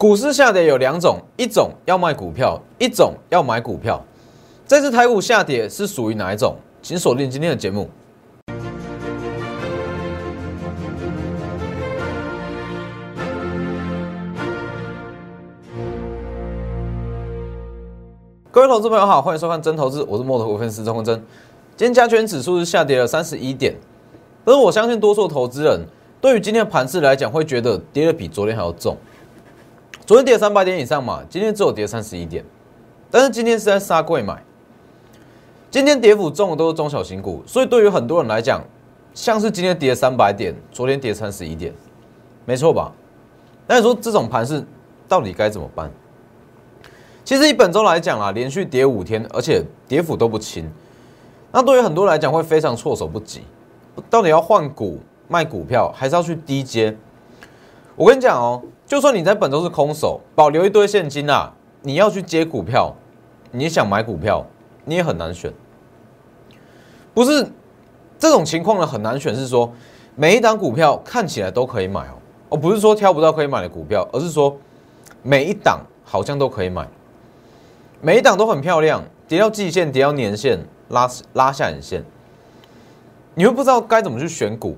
股市下跌有两种，一种要卖股票，一种要买股票。这次台股下跌是属于哪一种？请锁定今天的节目。各位投资朋友好，欢迎收看真投资，我是摩头股分析师钟真。今天加权指数是下跌了三十一点，但是我相信多数投资人对于今天的盘势来讲，会觉得跌的比昨天还要重。昨天跌三百点以上嘛，今天只有跌三十一点，但是今天是在杀贵买。今天跌幅重的都是中小型股，所以对于很多人来讲，像是今天跌三百点，昨天跌三十一点，没错吧？那你说这种盘是到底该怎么办？其实以本周来讲啊，连续跌五天，而且跌幅都不轻，那对于很多人来讲会非常措手不及。到底要换股卖股票，还是要去低接？我跟你讲哦。就算你在本周是空手，保留一堆现金啊，你要去接股票，你想买股票，你也很难选。不是这种情况呢，很难选，是说每一档股票看起来都可以买哦，哦，不是说挑不到可以买的股票，而是说每一档好像都可以买，每一档都很漂亮，跌到季线，跌到年线，拉拉下影线，你会不知道该怎么去选股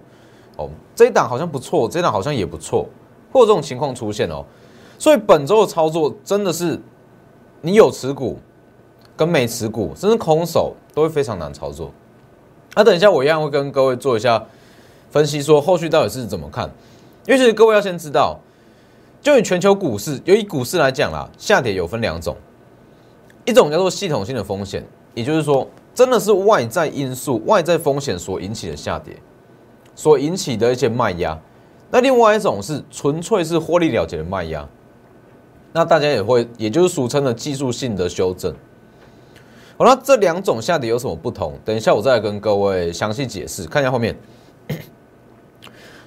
哦。这一档好像不错，这一档好像也不错。或这种情况出现哦，所以本周的操作真的是你有持股跟没持股，甚至空手都会非常难操作。那等一下我一样会跟各位做一下分析，说后续到底是怎么看。因为其实各位要先知道，就以全球股市，由以股市来讲啦，下跌有分两种，一种叫做系统性的风险，也就是说真的是外在因素、外在风险所引起的下跌，所引起的一些卖压。那另外一种是纯粹是获利了结的卖压，那大家也会，也就是俗称的技术性的修正。好了，这两种下跌有什么不同？等一下我再来跟各位详细解释。看一下后面，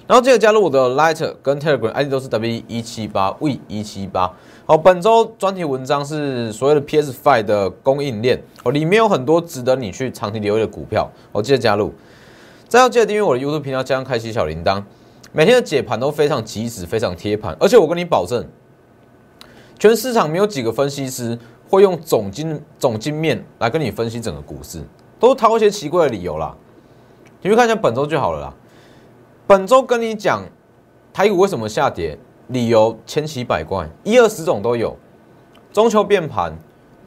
然后记得加入我的 Light 跟 Telegram ID 都是 W 一七八 V 一七八。好，本周专题文章是所谓的 PS Five 的供应链哦，里面有很多值得你去长期留意的股票。我记得加入，再要记得订阅我的 YouTube 频道，加上开启小铃铛。每天的解盘都非常及时，非常贴盘，而且我跟你保证，全市场没有几个分析师会用总金总金面来跟你分析整个股市，都掏一些奇怪的理由啦。你去看一下本周就好了啦。本周跟你讲台股为什么下跌，理由千奇百怪，一二十种都有。中秋变盘，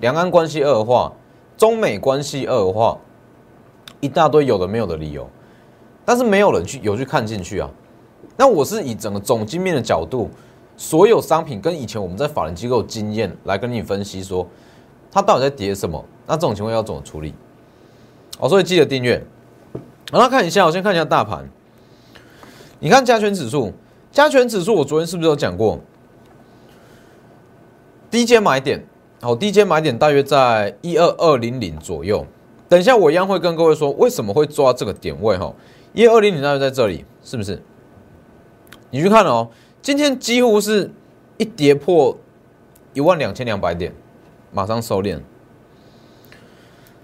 两岸关系恶化，中美关系恶化，一大堆有的没有的理由，但是没有人去有去看进去啊。那我是以整个总经面的角度，所有商品跟以前我们在法人机构经验来跟你分析说，它到底在跌什么？那这种情况要怎么处理？哦，所以记得订阅。然后看一下，我先看一下大盘。你看加权指数，加权指数我昨天是不是有讲过？低阶买点，好，低阶买点大约在一二二零零左右。等一下我一样会跟各位说，为什么会抓这个点位？哈，一二零零大约在这里，是不是？你去看哦，今天几乎是一跌破一万两千两百点，马上收敛。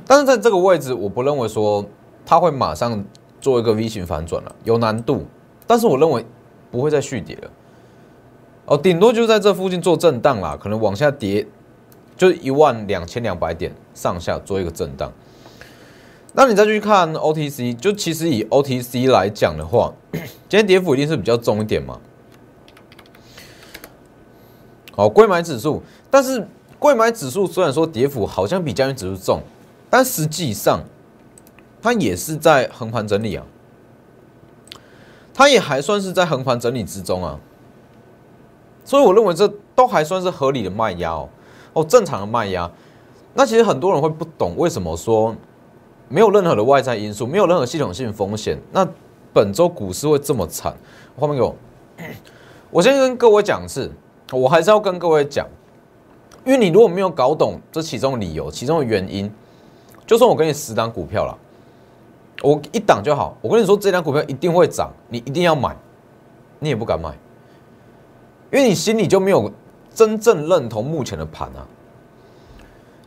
但是在这个位置，我不认为说它会马上做一个 V 型反转了，有难度。但是我认为不会再续跌了。哦，顶多就在这附近做震荡啦，可能往下跌，就一万两千两百点上下做一个震荡。那你再去看 OTC，就其实以 OTC 来讲的话，今天跌幅一定是比较重一点嘛。好，贵买指数，但是贵买指数虽然说跌幅好像比加权指数重，但实际上它也是在横盘整理啊，它也还算是在横盘整理之中啊。所以我认为这都还算是合理的卖压哦，哦，正常的卖压。那其实很多人会不懂为什么说。没有任何的外在因素，没有任何系统性风险，那本周股市会这么惨？画面给我，我先跟各位讲一次，我还是要跟各位讲，因为你如果没有搞懂这其中的理由、其中的原因，就算我给你十档股票了，我一档就好，我跟你说这档股票一定会涨，你一定要买，你也不敢买，因为你心里就没有真正认同目前的盘啊。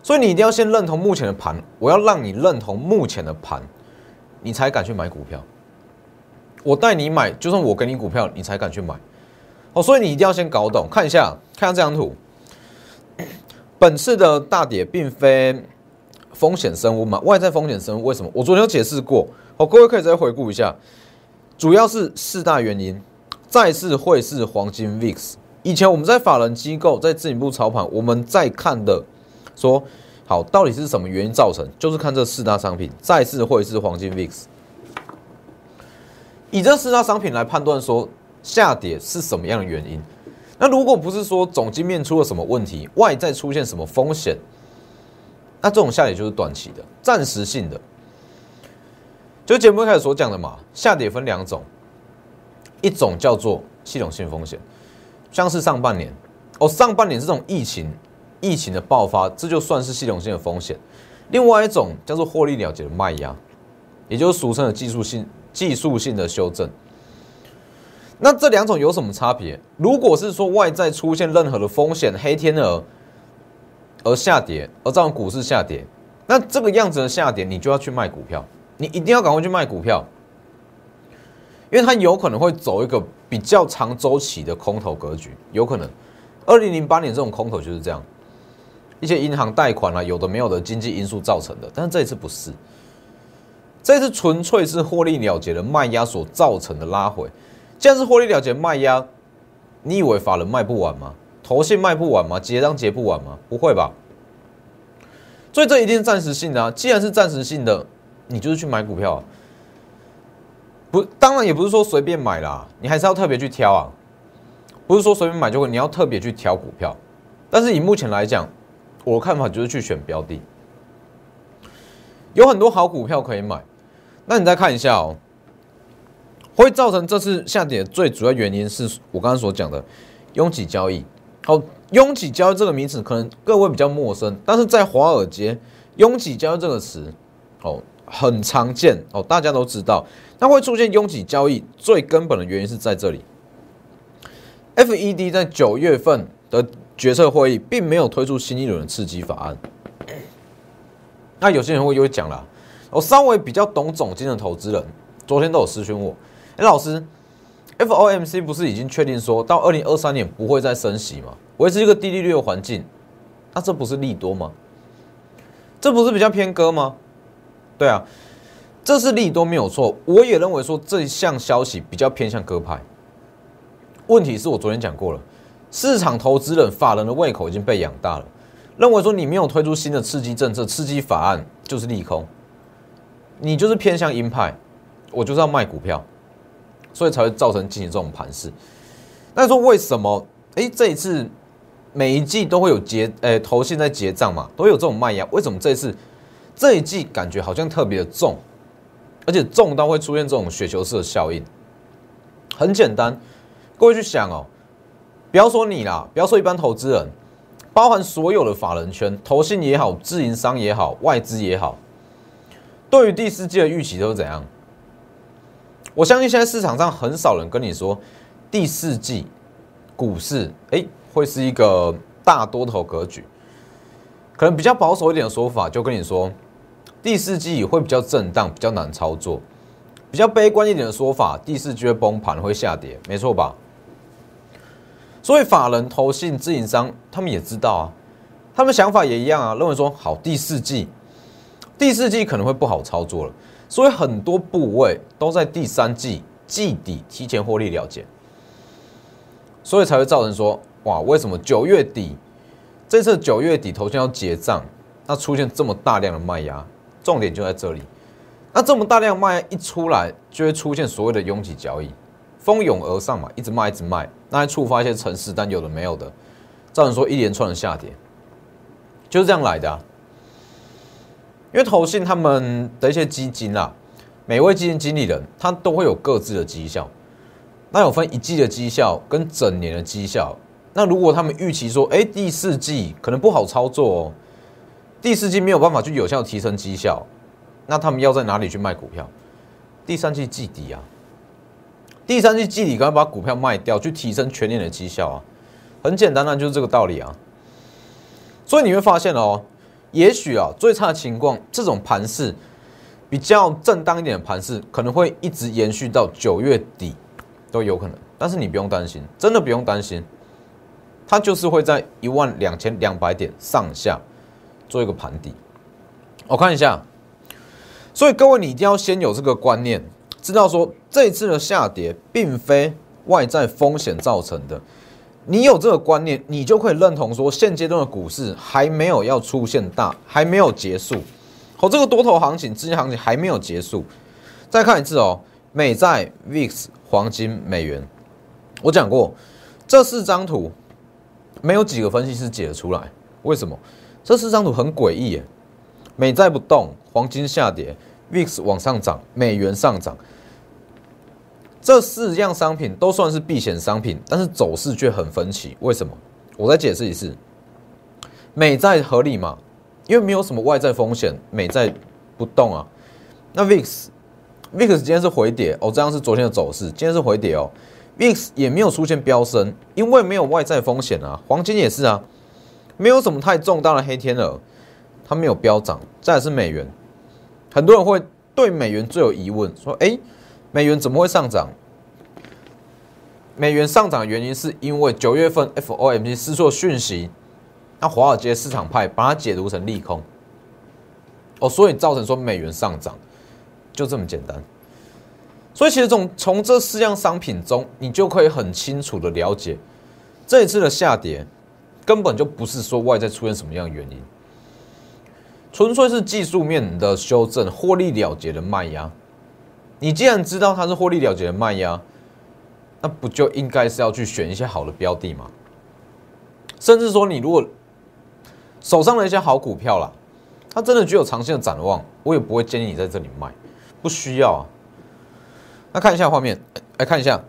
所以你一定要先认同目前的盘，我要让你认同目前的盘，你才敢去买股票。我带你买，就算我给你股票，你才敢去买。哦，所以你一定要先搞懂，看一下，看下这张图。本次的大跌并非风险升温嘛？外在风险升温，为什么？我昨天有解释过，哦，各位可以再回顾一下，主要是四大原因。再次会是黄金 VIX。以前我们在法人机构在自营部操盘，我们在看的说，好，到底是什么原因造成？就是看这四大商品，再次会是黄金 VIX。以这四大商品来判断说下跌是什么样的原因。那如果不是说总经面出了什么问题，外在出现什么风险，那这种下跌就是短期的、暂时性的。就节目开始所讲的嘛，下跌分两种。一种叫做系统性风险，像是上半年哦，上半年这种疫情疫情的爆发，这就算是系统性的风险。另外一种叫做获利了结的卖压，也就是俗称的技术性技术性的修正。那这两种有什么差别？如果是说外在出现任何的风险黑天鹅而下跌，而造成股市下跌，那这个样子的下跌，你就要去卖股票，你一定要赶快去卖股票。因为它有可能会走一个比较长周期的空头格局，有可能，二零零八年这种空头就是这样，一些银行贷款啊，有的没有的经济因素造成的，但是这一次不是，这一次纯粹是获利了结的卖压所造成的拉回，既然是获利了结卖压，你以为法人卖不完吗？投信卖不完吗？结账结不完吗？不会吧，所以这一定是暂时性的啊，既然是暂时性的，你就是去买股票。不，当然也不是说随便买啦，你还是要特别去挑啊。不是说随便买就会，你要特别去挑股票。但是以目前来讲，我的看法就是去选标的，有很多好股票可以买。那你再看一下哦，会造成这次下跌的最主要原因是我刚刚所讲的拥挤交易。好，拥挤交易这个名词可能各位比较陌生，但是在华尔街，拥挤交易这个词，哦。很常见哦，大家都知道，那会出现拥挤交易，最根本的原因是在这里。FED 在九月份的决策会议并没有推出新一轮的刺激法案。那有些人会又会讲了，我稍微比较懂总金的投资人，昨天都有私讯我，哎，老师，FOMC 不是已经确定说到二零二三年不会再升息吗？维持一个低利率的环境，那这不是利多吗？这不是比较偏鸽吗？对啊，这是利多没有错。我也认为说这一项消息比较偏向鸽派。问题是我昨天讲过了，市场投资人、法人的胃口已经被养大了，认为说你没有推出新的刺激政策、刺激法案就是利空，你就是偏向鹰派，我就是要卖股票，所以才会造成进行这种盘势。那说为什么？哎，这一次每一季都会有结，哎，投信在结账嘛，都有这种卖压，为什么这一次？这一季感觉好像特别的重，而且重到会出现这种雪球式的效应。很简单，各位去想哦，不要说你啦，不要说一般投资人，包含所有的法人圈、投信也好、自营商也好、外资也好，对于第四季的预期都是怎样？我相信现在市场上很少人跟你说第四季股市哎会是一个大多头格局，可能比较保守一点的说法，就跟你说。第四季会比较震荡，比较难操作。比较悲观一点的说法，第四季会崩盘，会下跌，没错吧？所以法人、投信、自营商他们也知道啊，他们想法也一样啊，认为说好第四季，第四季可能会不好操作了，所以很多部位都在第三季季底提前获利了结，所以才会造成说哇，为什么九月底这次九月底投信要结账，那出现这么大量的卖压？重点就在这里，那这么大量卖一出来，就会出现所谓的拥挤交易，蜂拥而上嘛，一直卖一直卖，那还触发一些城市但，有的没有的，造成说一连串的下跌，就是这样来的。因为投信他们的一些基金啊，每位基金经理人他都会有各自的绩效，那有分一季的绩效跟整年的绩效，那如果他们预期说，哎，第四季可能不好操作哦。第四季没有办法去有效提升绩效，那他们要在哪里去卖股票？第三季季底啊，第三季季底刚刚把股票卖掉，去提升全年的绩效啊，很简单啊，就是这个道理啊。所以你会发现哦，也许啊，最差的情况，这种盘势比较正当一点的盘势，可能会一直延续到九月底都有可能。但是你不用担心，真的不用担心，它就是会在一万两千两百点上下做一个盘底。我看一下，所以各位你一定要先有这个观念，知道说这一次的下跌并非外在风险造成的。你有这个观念，你就可以认同说现阶段的股市还没有要出现大，还没有结束。好，这个多头行情、资金行情还没有结束。再看一次哦，美债、VIX、黄金、美元。我讲过，这四张图没有几个分析师解得出来。为什么？这四张图很诡异耶。美债不动，黄金下跌，VIX 往上涨，美元上涨。这四样商品都算是避险商品，但是走势却很分歧。为什么？我再解释一次。美债合理吗？因为没有什么外在风险，美债不动啊。那 VIX，VIX 今天是回跌哦，这样是昨天的走势，今天是回跌哦。VIX 也没有出现飙升，因为没有外在风险啊。黄金也是啊，没有什么太重大的黑天鹅，它没有飙涨。再是美元，很多人会对美元最有疑问，说：哎，美元怎么会上涨？美元上涨的原因是因为九月份 FOMC 失错讯息，那华尔街市场派把它解读成利空，哦，所以造成说美元上涨，就这么简单。所以其实从从这四样商品中，你就可以很清楚的了解，这一次的下跌根本就不是说外在出现什么样的原因，纯粹是技术面的修正，获利了结的卖压。你既然知道它是获利了结的卖压，那不就应该是要去选一些好的标的吗？甚至说你如果手上的一些好股票啦，它真的具有长线的展望，我也不会建议你在这里卖，不需要啊。那看一下画面，来看一下。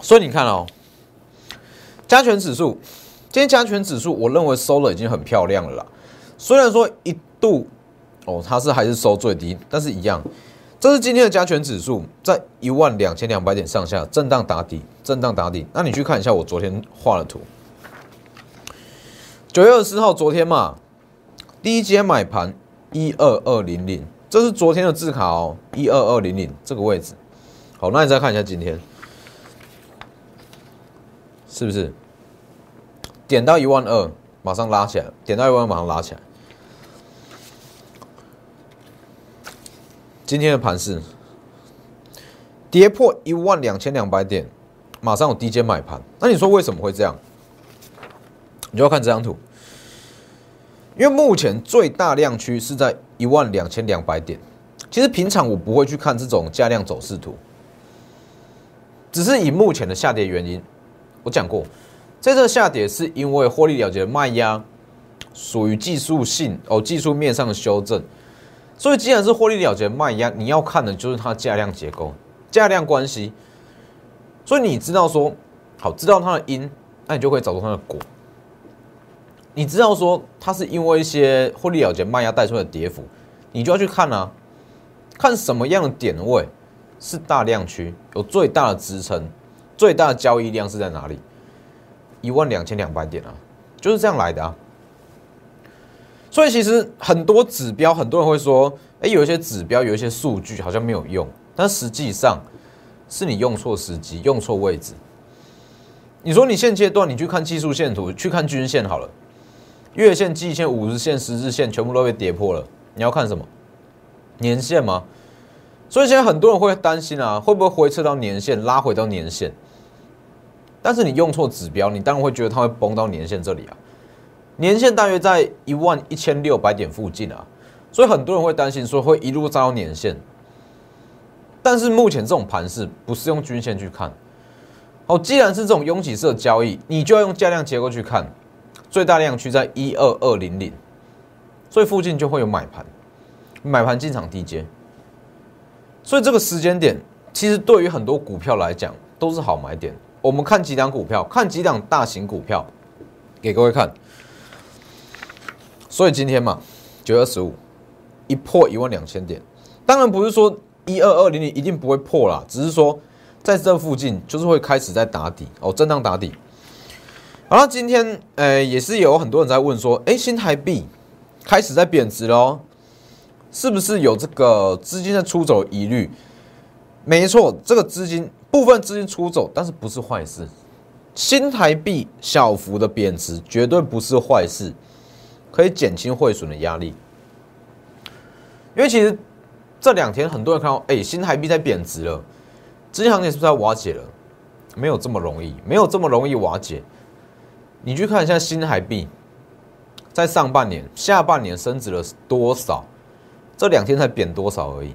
所以你看哦，加权指数，今天加权指数，我认为收了已经很漂亮了啦。虽然说一度哦，它是还是收最低，但是一样，这是今天的加权指数在一万两千两百点上下震荡打底，震荡打底。那你去看一下我昨天画的图，九月二十号昨天嘛，第一节买盘一二二零零。这是昨天的字卡哦，一二二零零这个位置。好，那你再看一下今天，是不是点到一万二，马上拉起来？点到一万二，马上拉起来。今天的盘是跌破一万两千两百点，马上有低阶买盘。那你说为什么会这样？你就要看这张图。因为目前最大量区是在一万两千两百点，其实平常我不会去看这种价量走势图，只是以目前的下跌原因，我讲过，这次下跌是因为获利了结的卖压，属于技术性哦，技术面上的修正，所以既然是获利了结卖压，你要看的就是它价量结构、价量关系，所以你知道说好，知道它的因，那你就可以找出它的果。你知道说它是因为一些获利了结卖压带出来的跌幅，你就要去看啊，看什么样的点位是大量区，有最大的支撑，最大的交易量是在哪里？一万两千两百点啊，就是这样来的啊。所以其实很多指标，很多人会说，哎，有一些指标，有一些数据好像没有用，但实际上是你用错时机，用错位置。你说你现阶段你去看技术线图，去看均线好了。月线、季线、五日线、十日线全部都被跌破了。你要看什么？年线吗？所以现在很多人会担心啊，会不会回撤到年线，拉回到年线？但是你用错指标，你当然会觉得它会崩到年线这里啊。年线大约在一万一千六百点附近啊，所以很多人会担心说会一路扎到年线。但是目前这种盘势不是用均线去看。哦，既然是这种拥挤式的交易，你就要用价量结构去看。最大量区在一二二零零，所以附近就会有买盘，买盘进场低阶，所以这个时间点其实对于很多股票来讲都是好买点。我们看几档股票，看几档大型股票，给各位看。所以今天嘛，九月二十五一破一万两千点，当然不是说一二二零零一定不会破啦，只是说在这附近就是会开始在打底哦，震荡打底。好了，今天呃也是有很多人在问说，哎，新台币开始在贬值喽，是不是有这个资金的出走疑虑？没错，这个资金部分资金出走，但是不是坏事。新台币小幅的贬值绝对不是坏事，可以减轻汇损的压力。因为其实这两天很多人看到，哎，新台币在贬值了，资金行情是不是在瓦解了？没有这么容易，没有这么容易瓦解。你去看一下新台币，在上半年、下半年升值了多少？这两天才贬多少而已。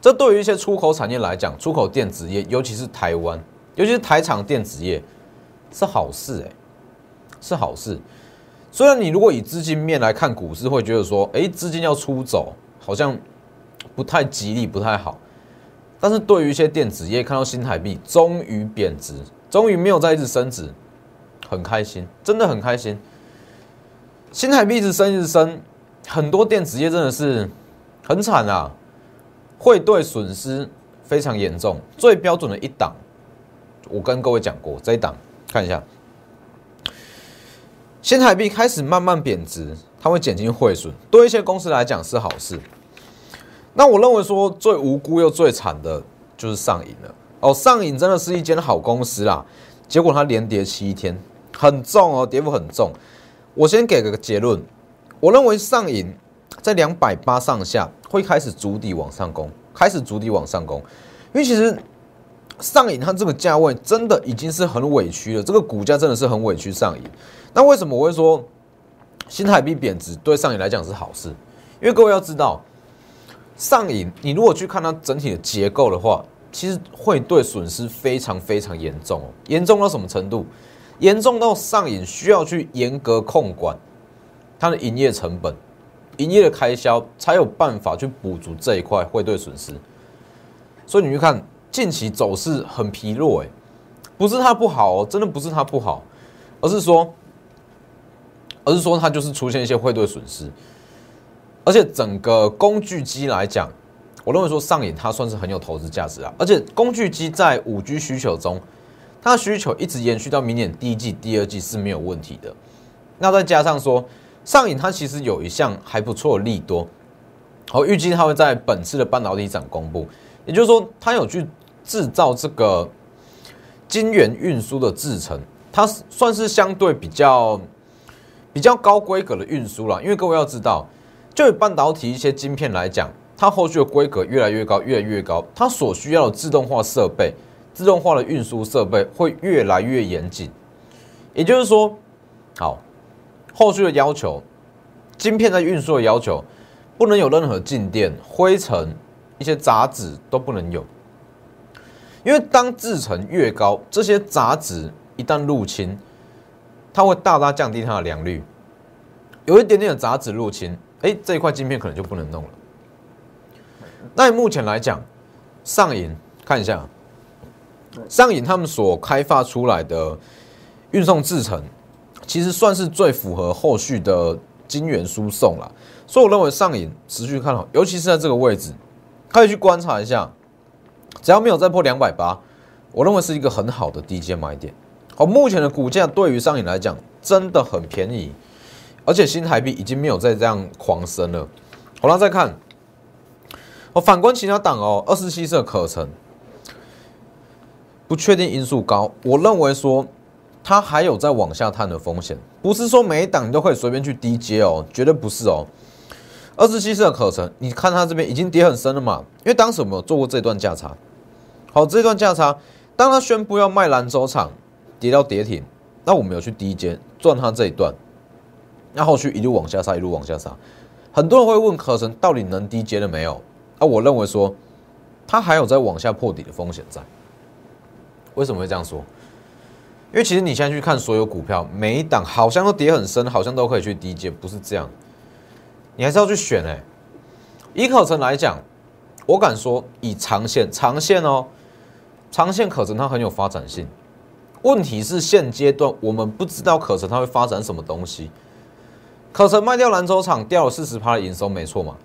这对于一些出口产业来讲，出口电子业，尤其是台湾，尤其是台厂电子业，是好事哎，是好事。虽然你如果以资金面来看股市，会觉得说，哎，资金要出走，好像不太吉利，不太好。但是对于一些电子业，看到新台币终于贬值，终于没有再一直升值。很开心，真的很开心。新台币一直升，一直升，很多电子业真的是很惨啊，汇兑损失非常严重。最标准的一档，我跟各位讲过，这一档看一下，新台币开始慢慢贬值，它会减轻汇损，对一些公司来讲是好事。那我认为说最无辜又最惨的就是上瘾了哦，上瘾真的是一间好公司啦，结果它连跌七天。很重哦，跌幅很重。我先给个结论，我认为上影在两百八上下会开始逐底往上攻，开始逐底往上攻。因为其实上影它这个价位真的已经是很委屈了，这个股价真的是很委屈上影。那为什么我会说新台币贬值对上影来讲是好事？因为各位要知道，上影你如果去看它整体的结构的话，其实会对损失非常非常严重哦，严重到什么程度？严重到上瘾，需要去严格控管它的营业成本、营业的开销，才有办法去补足这一块汇兑损失。所以你去看近期走势很疲弱，哎，不是它不好哦，真的不是它不好，而是说，而是说它就是出现一些汇兑损失。而且整个工具机来讲，我认为说上瘾它算是很有投资价值啊。而且工具机在五 G 需求中。它的需求一直延续到明年第一季、第二季是没有问题的。那再加上说，上影它其实有一项还不错的利多，我，预计它会在本次的半导体展公布。也就是说，它有去制造这个晶圆运输的制程，它算是相对比较比较高规格的运输了。因为各位要知道，就以半导体一些晶片来讲，它后续的规格越来越高，越来越高，它所需要的自动化设备。自动化的运输设备会越来越严谨，也就是说，好，后续的要求，晶片在运输的要求，不能有任何静电、灰尘、一些杂质都不能有，因为当制程越高，这些杂质一旦入侵，它会大大降低它的良率，有一点点的杂质入侵，哎，这一块晶片可能就不能弄了。那目前来讲，上影看一下。上影他们所开发出来的运送制程，其实算是最符合后续的晶圆输送了，所以我认为上影持续看好，尤其是在这个位置，可以去观察一下，只要没有再破两百八，我认为是一个很好的低阶买点。好，目前的股价对于上影来讲真的很便宜，而且新台币已经没有再这样狂升了。好了，再看，我反观其他档哦，二十七色可成。不确定因素高，我认为说它还有在往下探的风险，不是说每一档你都可以随便去低接哦，绝对不是哦。二十七的可成，你看它这边已经跌很深了嘛？因为当时我们有做过这段价差，好，这段价差，当他宣布要卖兰州厂，跌到跌停，那我们有去低阶赚它这一段，那后续一路往下杀，一路往下杀，很多人会问可成到底能低阶了没有？啊，我认为说它还有在往下破底的风险在。为什么会这样说？因为其实你现在去看所有股票，每一档好像都跌很深，好像都可以去低阶，不是这样。你还是要去选哎。以可成来讲，我敢说以长线，长线哦，长线可成它很有发展性。问题是现阶段我们不知道可成它会发展什么东西。可成卖掉兰州厂掉了四十趴的营收，没错嘛？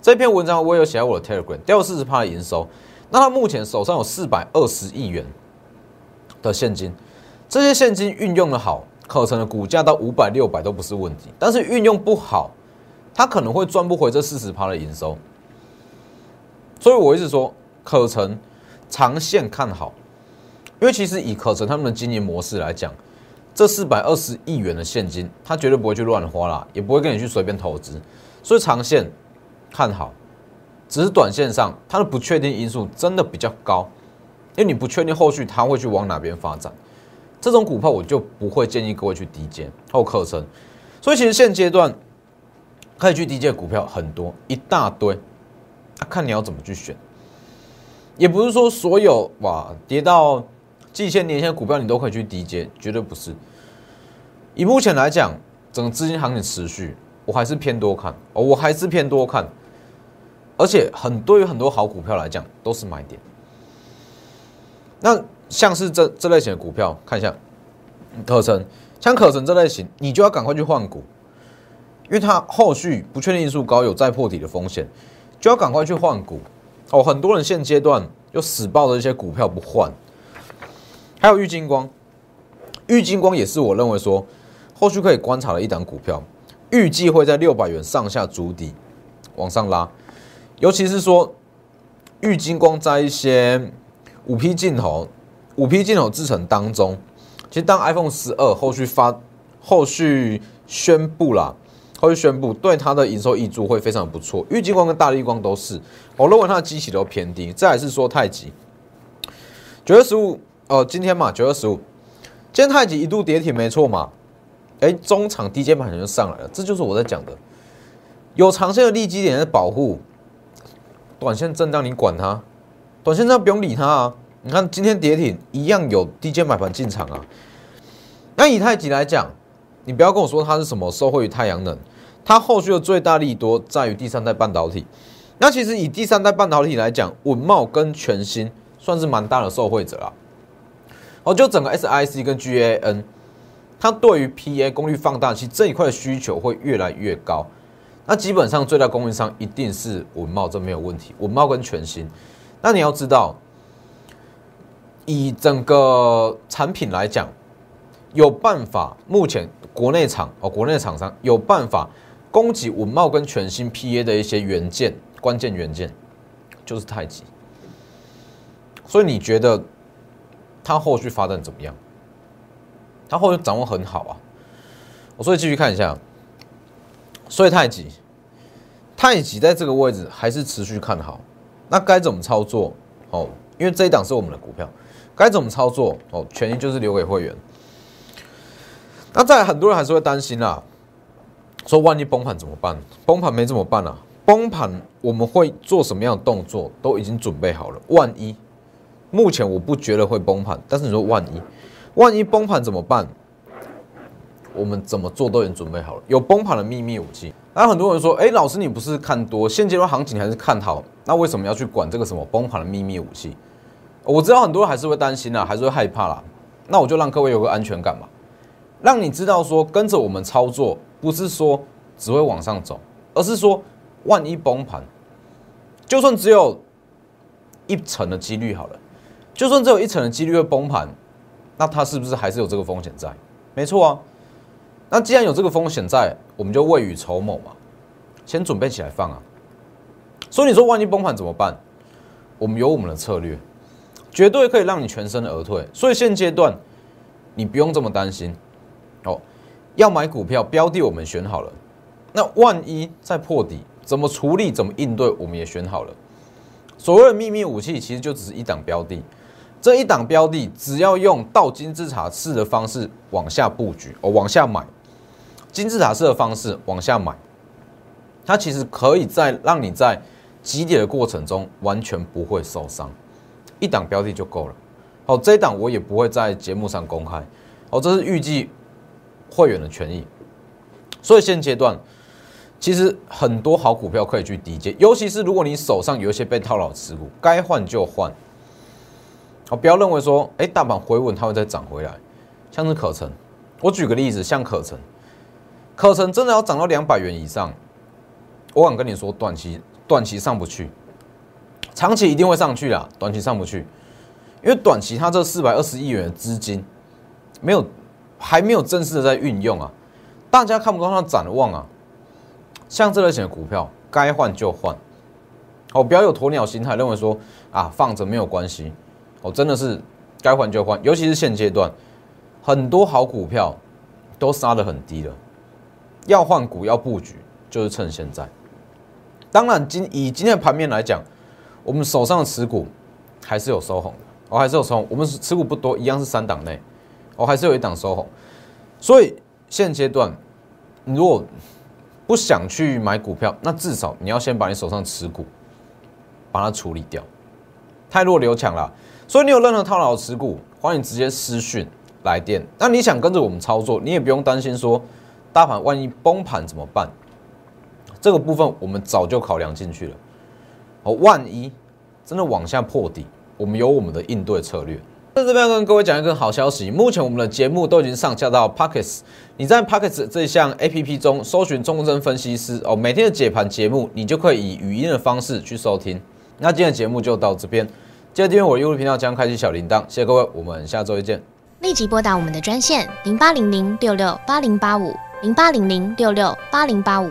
这篇文章我有写我的 Telegram，掉了四十趴的营收，那他目前手上有四百二十亿元。的现金，这些现金运用的好，可成的股价到五百六百都不是问题。但是运用不好，他可能会赚不回这四十趴的营收。所以我一直说，可成长线看好，因为其实以可成他们的经营模式来讲，这四百二十亿元的现金，他绝对不会去乱花啦，也不会跟你去随便投资，所以长线看好，只是短线上它的不确定因素真的比较高，因为你不确定后续它会去往哪边发展，这种股票我就不会建议各位去低接后可成，所以其实现阶段可以去低接股票很多一大堆，看你要怎么去选。也不是说所有哇跌到季线、年线股票你都可以去低接，绝对不是。以目前来讲，整个资金行情持续，我还是偏多看哦，我还是偏多看。而且很多有很多好股票来讲都是买点。那像是这这类型的股票，看一下可成，像可成这类型，你就要赶快去换股，因为它后续不确定因素高，有再破底的风险，就要赶快去换股。哦，很多人现阶段又死抱着一些股票不换，还有玉金光，玉金光也是我认为说后续可以观察的一档股票，预计会在六百元上下筑底往上拉，尤其是说玉金光在一些五 P 镜头、五 P 镜头制成当中，其实当 iPhone 十二后续发后续宣布啦，后续宣布对它的营收益助会非常不错，玉金光跟大力光都是，我认为它的基期都偏低。再是说太极九月十五，哦，今天嘛九月十五，今天太极一度跌停没错嘛，哎，中场低阶盘就上来了，这就是我在讲的，有长线的利基点的保护，短线震荡你管它，短线震荡不用理它啊。你看今天跌停一样有低阶买盘进场啊，那以太极来讲，你不要跟我说它是什么受惠于太阳能。它后续的最大利多在于第三代半导体。那其实以第三代半导体来讲，稳茂跟全新算是蛮大的受惠者啊。哦，就整个 SIC 跟 GAN，它对于 PA 功率放大器这一块的需求会越来越高。那基本上最大供应商一定是稳茂，这没有问题。稳茂跟全新，那你要知道，以整个产品来讲，有办法，目前国内厂哦，国内厂商有办法。供给稳茂跟全新 PA 的一些元件，关键元件就是太极，所以你觉得它后续发展怎么样？它后续掌握很好啊，我所以继续看一下，所以太极，太极在这个位置还是持续看好，那该怎么操作？哦，因为这一档是我们的股票，该怎么操作？哦，权益就是留给会员。那在很多人还是会担心啦。说万一崩盘怎么办？崩盘没怎么办啊？崩盘我们会做什么样的动作？都已经准备好了。万一目前我不觉得会崩盘，但是你说万一万一崩盘怎么办？我们怎么做都已经准备好了。有崩盘的秘密武器。那很多人说，哎，老师你不是看多现阶段行情还是看好？那为什么要去管这个什么崩盘的秘密武器？我知道很多人还是会担心啦，还是会害怕啦。那我就让各位有个安全感嘛，让你知道说跟着我们操作。不是说只会往上走，而是说万一崩盘，就算只有一成的几率好了，就算只有一成的几率会崩盘，那它是不是还是有这个风险在？没错啊。那既然有这个风险在，我们就未雨绸缪嘛，先准备起来放啊。所以你说万一崩盘怎么办？我们有我们的策略，绝对可以让你全身而退。所以现阶段你不用这么担心哦。要买股票标的，我们选好了。那万一再破底，怎么处理？怎么应对？我们也选好了。所谓的秘密武器，其实就只是一档标的。这一档标的，只要用倒金字塔式的方式往下布局，哦，往下买，金字塔式的方式往下买，它其实可以在让你在急跌的过程中完全不会受伤。一档标的就够了。好，这一档我也不会在节目上公开。哦，这是预计。会员的权益，所以现阶段其实很多好股票可以去低接，尤其是如果你手上有一些被套牢持股，该换就换。哦，不要认为说，哎，大盘回稳它会再涨回来，像是可成，我举个例子，像可成，可成真的要涨到两百元以上，我敢跟你说，短期短期上不去，长期一定会上去啦，短期上不去，因为短期它这四百二十亿元的资金没有。还没有正式的在运用啊，大家看不到它展望啊。像这类型的股票，该换就换。哦，不要有鸵鸟心态，认为说啊放着没有关系，哦，真的是该换就换，尤其是现阶段，很多好股票都杀得很低了，要换股要布局，就是趁现在。当然，今以今天的盘面来讲，我们手上的持股还是有收红的，哦，还是有收红，我们持股不多，一样是三档内，哦，还是有一档收红，所以现阶段你如果不想去买股票，那至少你要先把你手上持股。把它处理掉，太弱留强了。所以你有任何套牢持股，欢迎直接私讯来电。那你想跟着我们操作，你也不用担心说大盘万一崩盘怎么办？这个部分我们早就考量进去了。哦，万一真的往下破底，我们有我们的应对策略。在这边跟各位讲一个好消息，目前我们的节目都已经上架到 Pockets。你在 Pockets 这项 A P P 中搜寻钟真分析师哦，每天的解盘节目，你就可以以语音的方式去收听。那今天的节目就到这边，记得订阅我的 YouTube 频道，将开启小铃铛。谢谢各位，我们下周一见。立即拨打我们的专线零八零零六六八零八五零八零零六六八零八五